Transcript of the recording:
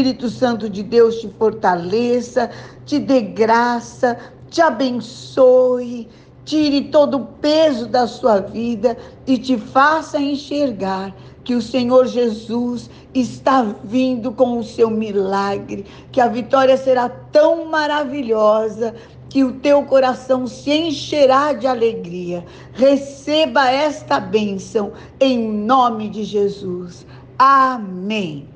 Espírito Santo de Deus te fortaleça, te dê graça, te abençoe, tire todo o peso da sua vida e te faça enxergar que o Senhor Jesus está vindo com o seu milagre, que a vitória será tão maravilhosa que o teu coração se encherá de alegria. Receba esta bênção em nome de Jesus. Amém.